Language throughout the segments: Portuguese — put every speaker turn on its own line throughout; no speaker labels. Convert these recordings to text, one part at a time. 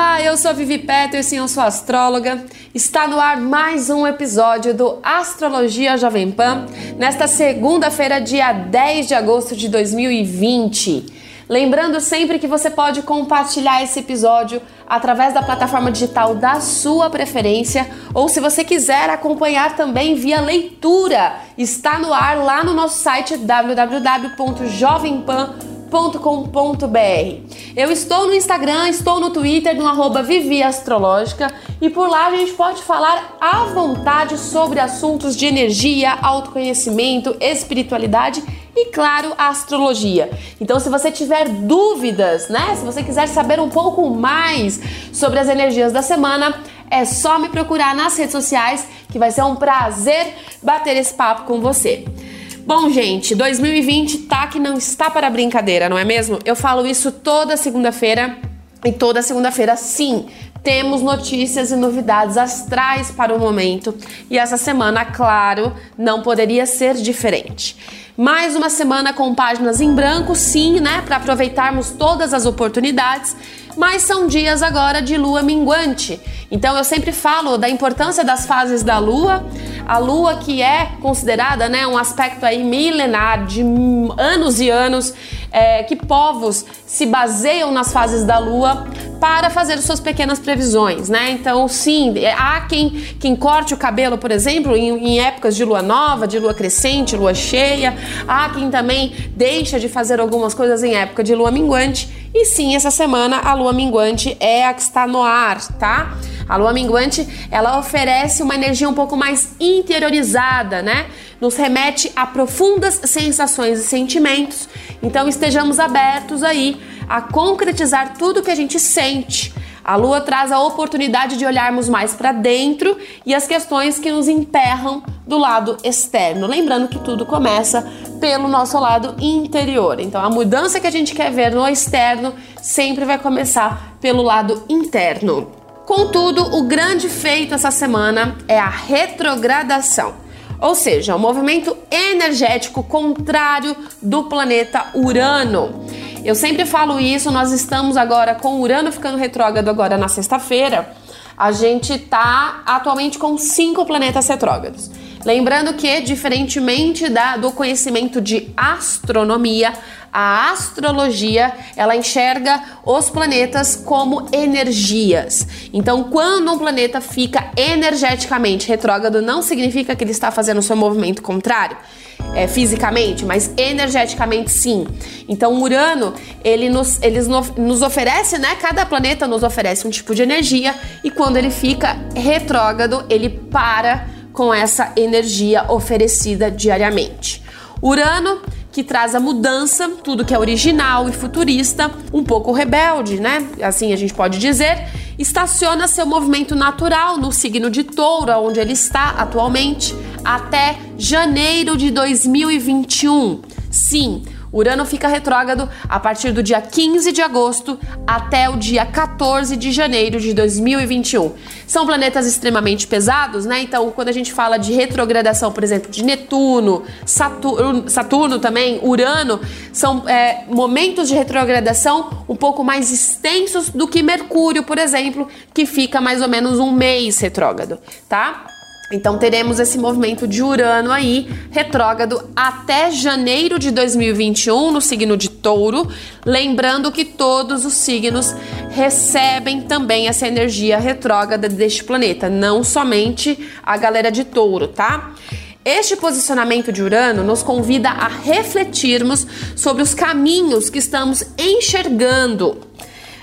Olá, eu sou a Vivi Peterson, eu sou astróloga. Está no ar mais um episódio do Astrologia Jovem Pan, nesta segunda-feira, dia 10 de agosto de 2020. Lembrando sempre que você pode compartilhar esse episódio através da plataforma digital da sua preferência ou se você quiser acompanhar também via leitura, está no ar lá no nosso site www.jovempan.com viviastrológica.com.br. Eu estou no Instagram, estou no Twitter, no arroba Vivi Astrológica e por lá a gente pode falar à vontade sobre assuntos de energia, autoconhecimento, espiritualidade e, claro, astrologia. Então, se você tiver dúvidas, né? Se você quiser saber um pouco mais sobre as energias da semana, é só me procurar nas redes sociais que vai ser um prazer bater esse papo com você. Bom, gente, 2020 tá que não está para brincadeira, não é mesmo? Eu falo isso toda segunda-feira e toda segunda-feira, sim, temos notícias e novidades astrais para o momento e essa semana, claro, não poderia ser diferente. Mais uma semana com páginas em branco, sim, né, para aproveitarmos todas as oportunidades mas são dias agora de lua minguante. Então eu sempre falo da importância das fases da lua, a lua que é considerada né, um aspecto aí milenar de anos e anos é, que povos se baseiam nas fases da lua para fazer suas pequenas previsões, né? Então, sim, há quem, quem corte o cabelo, por exemplo, em, em épocas de lua nova, de lua crescente, lua cheia. Há quem também deixa de fazer algumas coisas em época de lua minguante. E sim, essa semana a lua minguante é a que está no ar, tá? A lua minguante, ela oferece uma energia um pouco mais interiorizada, né? Nos remete a profundas sensações e sentimentos. Então estejamos abertos aí a concretizar tudo que a gente sente. A lua traz a oportunidade de olharmos mais para dentro e as questões que nos emperram do lado externo. Lembrando que tudo começa pelo nosso lado interior. Então, a mudança que a gente quer ver no externo sempre vai começar pelo lado interno. Contudo, o grande feito essa semana é a retrogradação, ou seja, o um movimento energético contrário do planeta Urano. Eu sempre falo isso, nós estamos agora com Urano ficando retrógrado agora na sexta-feira. A gente está atualmente com cinco planetas retrógrados. Lembrando que, diferentemente da, do conhecimento de astronomia, a astrologia ela enxerga os planetas como energias. Então, quando um planeta fica energeticamente retrógrado, não significa que ele está fazendo o seu movimento contrário. É, fisicamente, mas energeticamente sim. Então, Urano, ele nos, eles nos oferece, né? Cada planeta nos oferece um tipo de energia e quando ele fica retrógrado, ele para com essa energia oferecida diariamente. Urano que traz a mudança, tudo que é original e futurista, um pouco rebelde, né? Assim a gente pode dizer, estaciona seu movimento natural no signo de Touro, onde ele está atualmente, até janeiro de 2021. Sim, Urano fica retrógrado a partir do dia 15 de agosto até o dia 14 de janeiro de 2021. São planetas extremamente pesados, né? Então, quando a gente fala de retrogradação, por exemplo, de Netuno, Saturno, Saturno também, Urano, são é, momentos de retrogradação um pouco mais extensos do que Mercúrio, por exemplo, que fica mais ou menos um mês retrógrado, tá? Então teremos esse movimento de Urano aí, retrógrado, até janeiro de 2021 no signo de Touro. Lembrando que todos os signos recebem também essa energia retrógrada deste planeta, não somente a galera de Touro, tá? Este posicionamento de Urano nos convida a refletirmos sobre os caminhos que estamos enxergando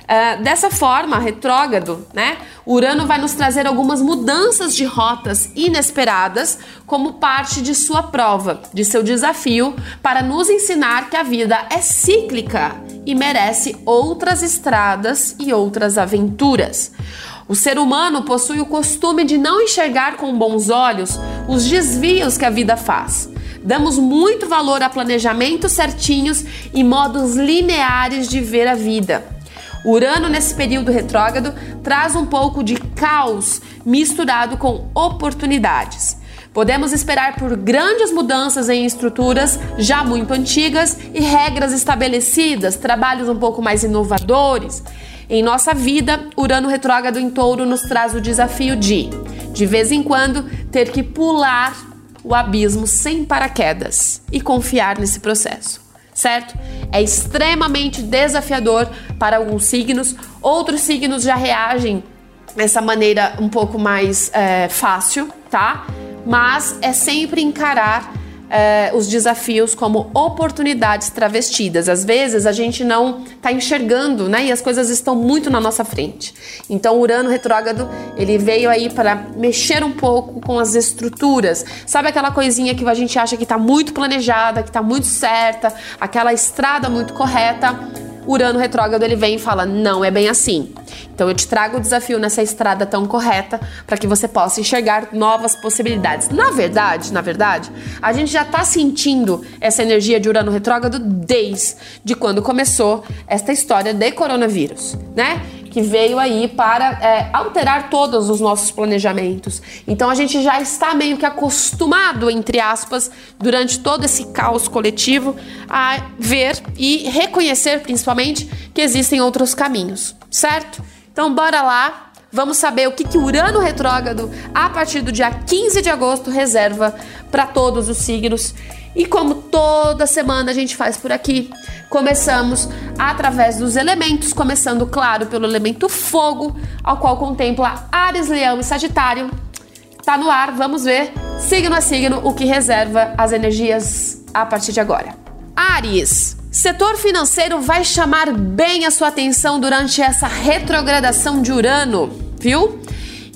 Uh, dessa forma, retrógrado, né? Urano vai nos trazer algumas mudanças de rotas inesperadas como parte de sua prova, de seu desafio, para nos ensinar que a vida é cíclica e merece outras estradas e outras aventuras. O ser humano possui o costume de não enxergar com bons olhos os desvios que a vida faz. Damos muito valor a planejamentos certinhos e modos lineares de ver a vida. Urano, nesse período retrógrado, traz um pouco de caos misturado com oportunidades. Podemos esperar por grandes mudanças em estruturas já muito antigas e regras estabelecidas, trabalhos um pouco mais inovadores. Em nossa vida, Urano retrógrado em Touro nos traz o desafio de, de vez em quando, ter que pular o abismo sem paraquedas e confiar nesse processo certo? É extremamente desafiador para alguns signos, outros signos já reagem dessa maneira um pouco mais é, fácil, tá? Mas é sempre encarar é, os desafios como oportunidades travestidas. Às vezes a gente não está enxergando, né? E as coisas estão muito na nossa frente. Então, Urano retrógrado ele veio aí para mexer um pouco com as estruturas. Sabe aquela coisinha que a gente acha que está muito planejada, que está muito certa, aquela estrada muito correta? Urano retrógrado ele vem e fala: não é bem assim. Então eu te trago o desafio nessa estrada tão correta para que você possa enxergar novas possibilidades. Na verdade, na verdade, a gente já está sentindo essa energia de Urano retrógrado desde quando começou esta história de coronavírus, né? Que veio aí para é, alterar todos os nossos planejamentos. Então a gente já está meio que acostumado, entre aspas, durante todo esse caos coletivo, a ver e reconhecer, principalmente, que existem outros caminhos, certo? Então bora lá. Vamos saber o que, que Urano retrógrado, a partir do dia 15 de agosto, reserva para todos os signos. E como toda semana a gente faz por aqui, começamos através dos elementos, começando, claro, pelo elemento fogo, ao qual contempla Ares, Leão e Sagitário. Tá no ar, vamos ver, signo a signo, o que reserva as energias a partir de agora. Ares, setor financeiro vai chamar bem a sua atenção durante essa retrogradação de Urano, viu?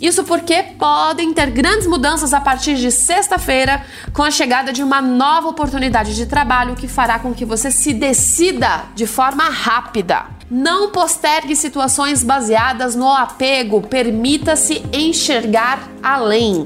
Isso porque podem ter grandes mudanças a partir de sexta-feira, com a chegada de uma nova oportunidade de trabalho que fará com que você se decida de forma rápida. Não postergue situações baseadas no apego, permita-se enxergar além.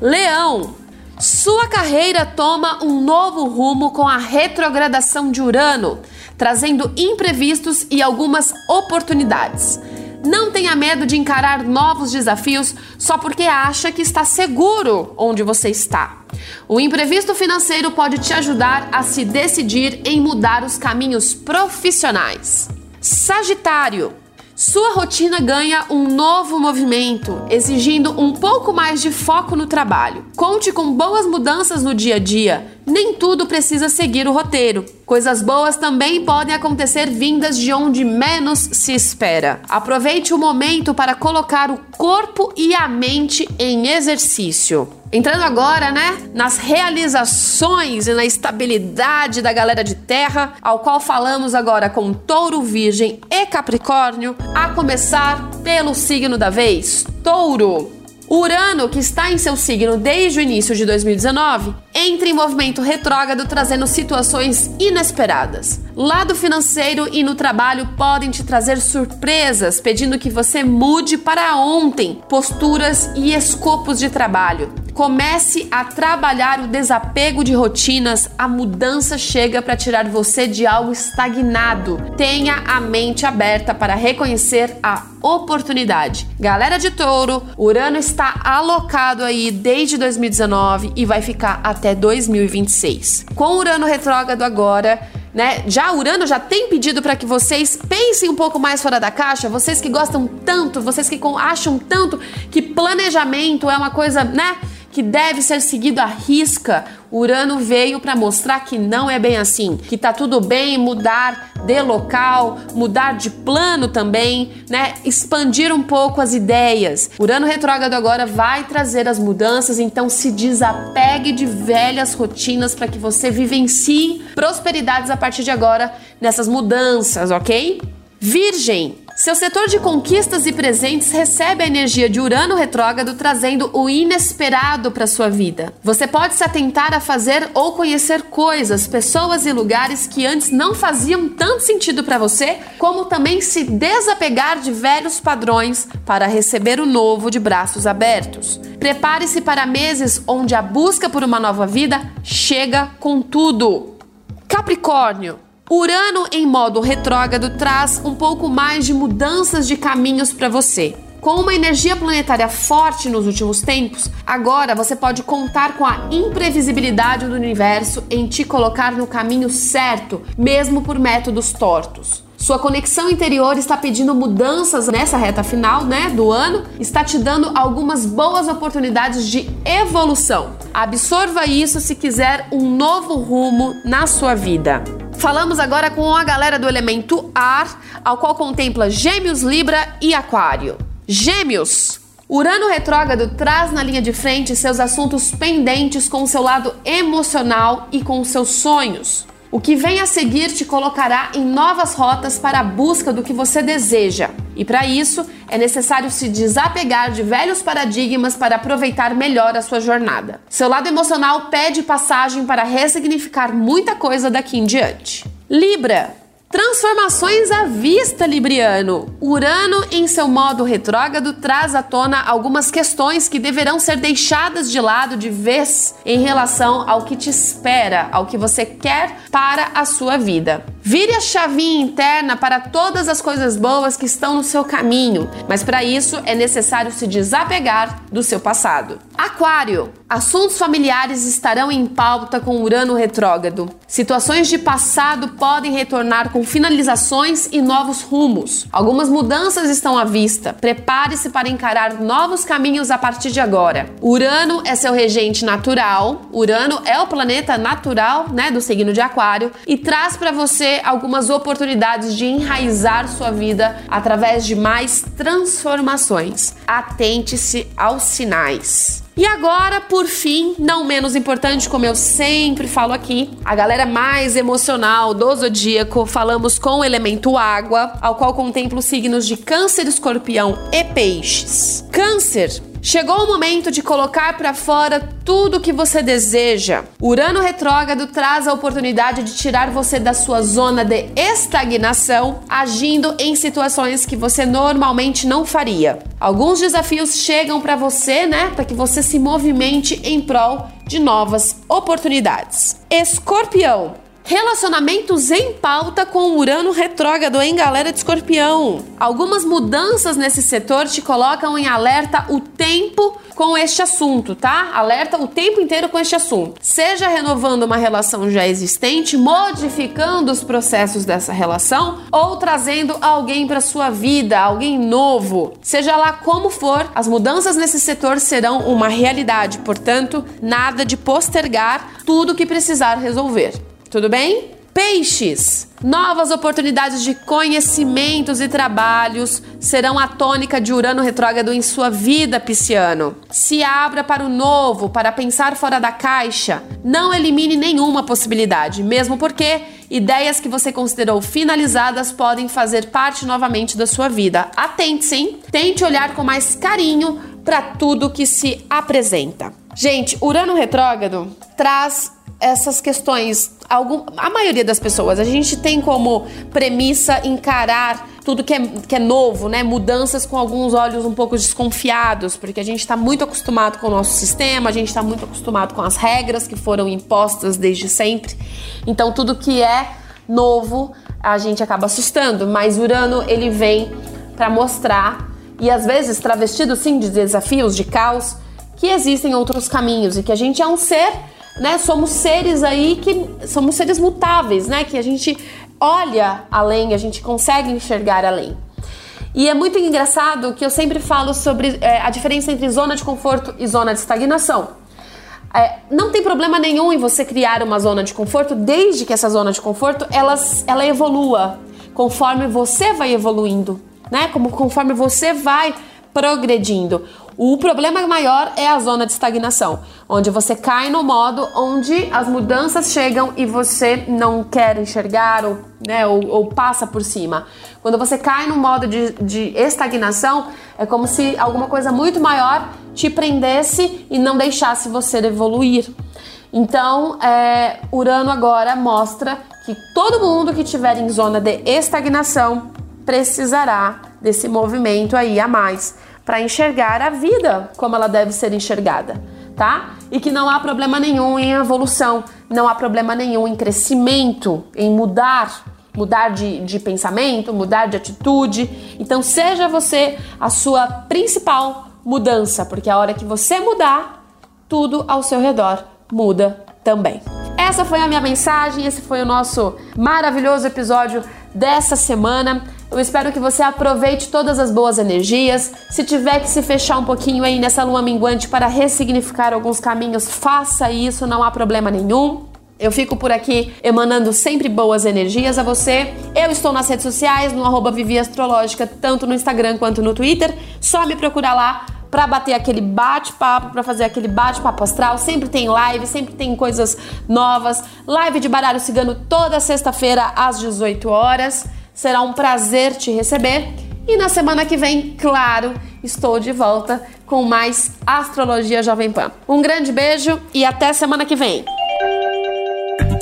Leão, sua carreira toma um novo rumo com a retrogradação de Urano, trazendo imprevistos e algumas oportunidades. Não tenha medo de encarar novos desafios só porque acha que está seguro onde você está. O imprevisto financeiro pode te ajudar a se decidir em mudar os caminhos profissionais. Sagitário, sua rotina ganha um novo movimento, exigindo um pouco mais de foco no trabalho. Conte com boas mudanças no dia a dia. Nem tudo precisa seguir o roteiro. Coisas boas também podem acontecer vindas de onde menos se espera. Aproveite o momento para colocar o corpo e a mente em exercício. Entrando agora, né, nas realizações e na estabilidade da galera de terra, ao qual falamos agora com Touro, Virgem e Capricórnio, a começar pelo signo da vez, Touro. Urano, que está em seu signo desde o início de 2019, entra em movimento retrógrado trazendo situações inesperadas. Lado financeiro e no trabalho podem te trazer surpresas, pedindo que você mude para ontem posturas e escopos de trabalho. Comece a trabalhar o desapego de rotinas. A mudança chega para tirar você de algo estagnado. Tenha a mente aberta para reconhecer a oportunidade. Galera de Touro, Urano está alocado aí desde 2019 e vai ficar até 2026. Com Urano retrógrado agora, né? Já Urano já tem pedido para que vocês pensem um pouco mais fora da caixa, vocês que gostam tanto, vocês que acham tanto que planejamento é uma coisa, né? Que deve ser seguido à risca, Urano veio para mostrar que não é bem assim, que tá tudo bem mudar de local, mudar de plano também, né? Expandir um pouco as ideias. Urano retrógrado agora vai trazer as mudanças, então se desapegue de velhas rotinas para que você vivencie prosperidades a partir de agora nessas mudanças, ok? Virgem, Seu setor de conquistas e presentes recebe a energia de Urano retrógrado, trazendo o inesperado para sua vida. Você pode se atentar a fazer ou conhecer coisas, pessoas e lugares que antes não faziam tanto sentido para você, como também se desapegar de velhos padrões para receber o novo de braços abertos. Prepare-se para meses onde a busca por uma nova vida chega com tudo. Capricórnio Urano em modo retrógrado traz um pouco mais de mudanças de caminhos para você. Com uma energia planetária forte nos últimos tempos, agora você pode contar com a imprevisibilidade do universo em te colocar no caminho certo, mesmo por métodos tortos. Sua conexão interior está pedindo mudanças nessa reta final, né, do ano, está te dando algumas boas oportunidades de evolução. Absorva isso se quiser um novo rumo na sua vida. Falamos agora com a galera do elemento ar, ao qual contempla Gêmeos, Libra e Aquário. Gêmeos. Urano retrógrado traz na linha de frente seus assuntos pendentes com o seu lado emocional e com seus sonhos. O que vem a seguir te colocará em novas rotas para a busca do que você deseja. E para isso, é necessário se desapegar de velhos paradigmas para aproveitar melhor a sua jornada. Seu lado emocional pede passagem para ressignificar muita coisa daqui em diante. Libra Transformações à vista, Libriano. Urano, em seu modo retrógrado, traz à tona algumas questões que deverão ser deixadas de lado de vez em relação ao que te espera, ao que você quer para a sua vida. Vire a chavinha interna para todas as coisas boas que estão no seu caminho, mas para isso é necessário se desapegar do seu passado. Aquário, assuntos familiares estarão em pauta com Urano retrógrado. Situações de passado podem retornar com finalizações e novos rumos. Algumas mudanças estão à vista. Prepare-se para encarar novos caminhos a partir de agora. Urano é seu regente natural. Urano é o planeta natural, né, do signo de Aquário e traz para você algumas oportunidades de enraizar sua vida através de mais transformações. Atente-se aos sinais. E agora, por fim, não menos importante, como eu sempre falo aqui, a galera mais emocional do zodíaco, falamos com o elemento água, ao qual contempla os signos de Câncer, Escorpião e Peixes. Câncer Chegou o momento de colocar para fora tudo o que você deseja. Urano retrógrado traz a oportunidade de tirar você da sua zona de estagnação, agindo em situações que você normalmente não faria. Alguns desafios chegam para você, né, para que você se movimente em prol de novas oportunidades. Escorpião, Relacionamentos em pauta com Urano retrógrado, em galera de escorpião? Algumas mudanças nesse setor te colocam em alerta o tempo com este assunto, tá? Alerta o tempo inteiro com este assunto. Seja renovando uma relação já existente, modificando os processos dessa relação ou trazendo alguém para sua vida, alguém novo. Seja lá como for, as mudanças nesse setor serão uma realidade, portanto, nada de postergar tudo que precisar resolver. Tudo bem? Peixes. Novas oportunidades de conhecimentos e trabalhos serão a tônica de Urano retrógrado em sua vida, pisciano. Se abra para o novo, para pensar fora da caixa. Não elimine nenhuma possibilidade, mesmo porque ideias que você considerou finalizadas podem fazer parte novamente da sua vida. Atente, sim. Tente olhar com mais carinho para tudo que se apresenta. Gente, Urano retrógrado traz essas questões, algum, a maioria das pessoas, a gente tem como premissa encarar tudo que é, que é novo, né? Mudanças com alguns olhos um pouco desconfiados, porque a gente está muito acostumado com o nosso sistema, a gente está muito acostumado com as regras que foram impostas desde sempre. Então, tudo que é novo, a gente acaba assustando, mas Urano ele vem para mostrar e às vezes travestido sim de desafios, de caos, que existem outros caminhos e que a gente é um ser né? Somos seres aí que somos seres mutáveis, né? Que a gente olha além, a gente consegue enxergar além. E é muito engraçado que eu sempre falo sobre é, a diferença entre zona de conforto e zona de estagnação. É, não tem problema nenhum em você criar uma zona de conforto, desde que essa zona de conforto ela, ela evolua conforme você vai evoluindo, né? Como conforme você vai progredindo. O problema maior é a zona de estagnação, onde você cai no modo onde as mudanças chegam e você não quer enxergar ou, né, ou, ou passa por cima. Quando você cai no modo de, de estagnação, é como se alguma coisa muito maior te prendesse e não deixasse você evoluir. Então, é, Urano agora mostra que todo mundo que estiver em zona de estagnação precisará desse movimento aí a mais para enxergar a vida como ela deve ser enxergada, tá? E que não há problema nenhum em evolução, não há problema nenhum em crescimento, em mudar, mudar de, de pensamento, mudar de atitude. Então, seja você a sua principal mudança, porque a hora que você mudar, tudo ao seu redor muda também. Essa foi a minha mensagem, esse foi o nosso maravilhoso episódio dessa semana. Eu espero que você aproveite todas as boas energias. Se tiver que se fechar um pouquinho aí nessa lua minguante para ressignificar alguns caminhos, faça isso, não há problema nenhum. Eu fico por aqui emanando sempre boas energias a você. Eu estou nas redes sociais, no arroba Vivi Astrológica, tanto no Instagram quanto no Twitter. Só me procurar lá para bater aquele bate-papo, para fazer aquele bate-papo astral. Sempre tem live, sempre tem coisas novas. Live de baralho cigano toda sexta-feira às 18 horas. Será um prazer te receber. E na semana que vem, claro, estou de volta com mais Astrologia Jovem Pan. Um grande beijo e até semana que vem.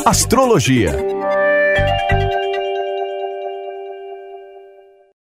Astrologia